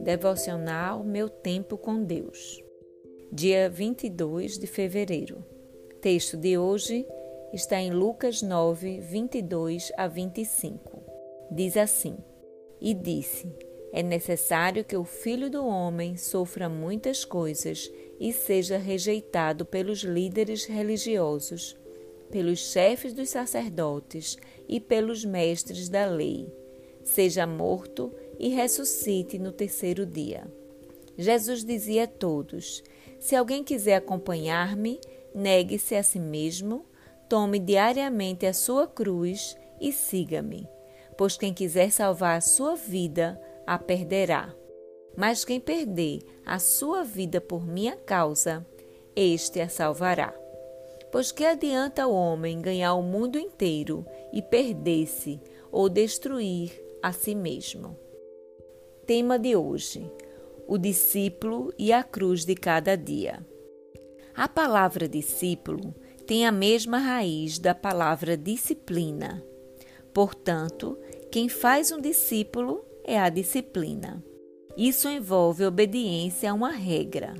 Devocional Meu Tempo com Deus. Dia 22 de fevereiro. Texto de hoje está em Lucas 9, 22 a 25. Diz assim: E disse: É necessário que o filho do homem sofra muitas coisas e seja rejeitado pelos líderes religiosos, pelos chefes dos sacerdotes e pelos mestres da lei. Seja morto e ressuscite no terceiro dia. Jesus dizia a todos: Se alguém quiser acompanhar-me, negue-se a si mesmo, tome diariamente a sua cruz e siga-me. Pois quem quiser salvar a sua vida, a perderá. Mas quem perder a sua vida por minha causa, este a salvará. Pois que adianta o homem ganhar o mundo inteiro e perder-se ou destruir a si mesmo? tema de hoje: o discípulo e a cruz de cada dia. A palavra discípulo tem a mesma raiz da palavra disciplina. Portanto, quem faz um discípulo é a disciplina. Isso envolve obediência a uma regra.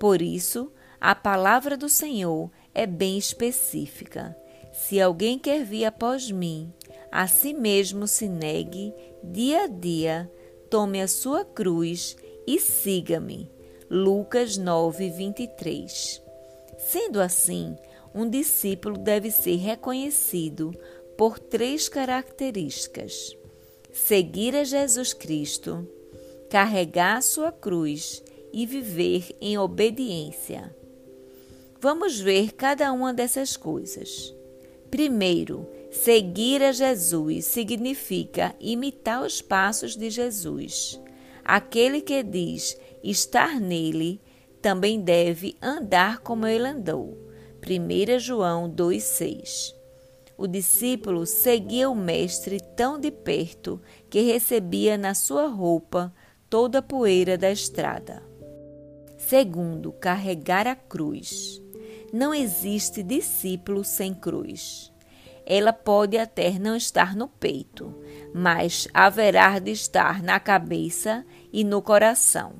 Por isso, a palavra do Senhor é bem específica. Se alguém quer vir após mim, a si mesmo se negue dia a dia, tome a sua cruz e siga-me. Lucas 9, 23. Sendo assim, um discípulo deve ser reconhecido por três características: seguir a Jesus Cristo, carregar a sua cruz e viver em obediência. Vamos ver cada uma dessas coisas. Primeiro, Seguir a Jesus significa imitar os passos de Jesus. Aquele que diz estar nele também deve andar como ele andou. 1 João 2,6 O discípulo seguia o Mestre tão de perto que recebia na sua roupa toda a poeira da estrada. Segundo, carregar a cruz. Não existe discípulo sem cruz ela pode até não estar no peito, mas haverá de estar na cabeça e no coração.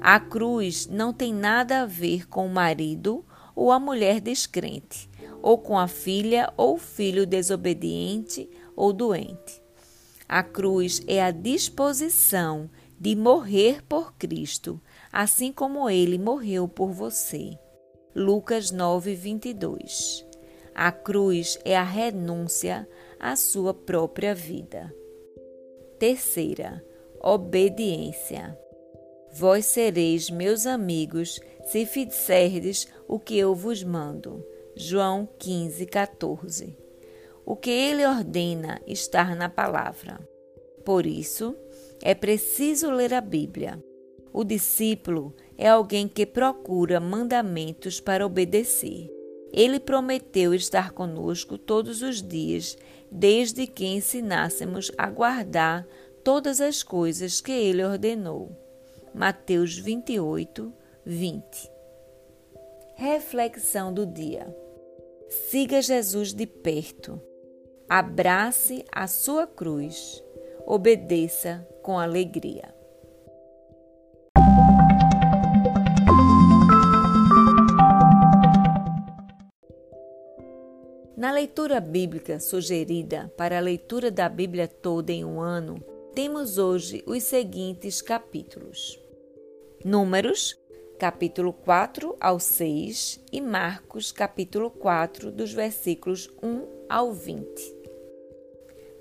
A cruz não tem nada a ver com o marido ou a mulher descrente, ou com a filha ou filho desobediente ou doente. A cruz é a disposição de morrer por Cristo, assim como ele morreu por você. Lucas 9, 22. A cruz é a renúncia à sua própria vida. Terceira, obediência. Vós sereis meus amigos se fizerdes o que eu vos mando. João 15, 14. O que ele ordena está na palavra. Por isso, é preciso ler a Bíblia. O discípulo é alguém que procura mandamentos para obedecer. Ele prometeu estar conosco todos os dias, desde que ensinássemos a guardar todas as coisas que ele ordenou. Mateus 28, 20. Reflexão do dia. Siga Jesus de perto. Abrace a sua cruz. Obedeça com alegria. Na leitura bíblica sugerida para a leitura da Bíblia toda em um ano, temos hoje os seguintes capítulos: Números, capítulo 4 ao 6, e Marcos, capítulo 4, dos versículos 1 ao 20.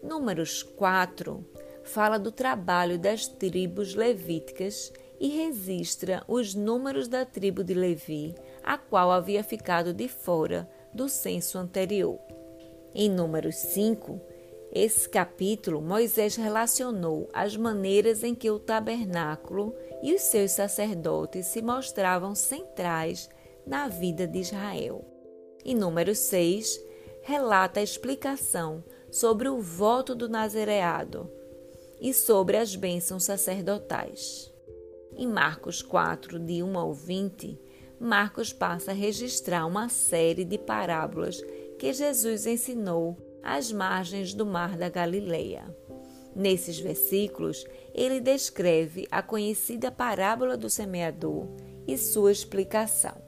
Números 4 fala do trabalho das tribos levíticas e registra os números da tribo de Levi, a qual havia ficado de fora do censo anterior. Em Números 5, esse capítulo, Moisés relacionou as maneiras em que o tabernáculo e os seus sacerdotes se mostravam centrais na vida de Israel. Em número 6, relata a explicação sobre o voto do nazereado e sobre as bênçãos sacerdotais. Em Marcos 4, de 1 ao 20, Marcos passa a registrar uma série de parábolas que Jesus ensinou às margens do mar da Galileia. Nesses versículos, ele descreve a conhecida parábola do semeador e sua explicação.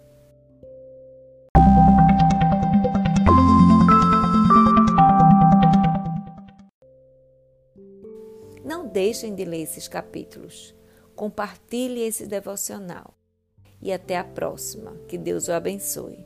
Não deixem de ler esses capítulos. Compartilhe esse devocional e até a próxima. Que Deus o abençoe.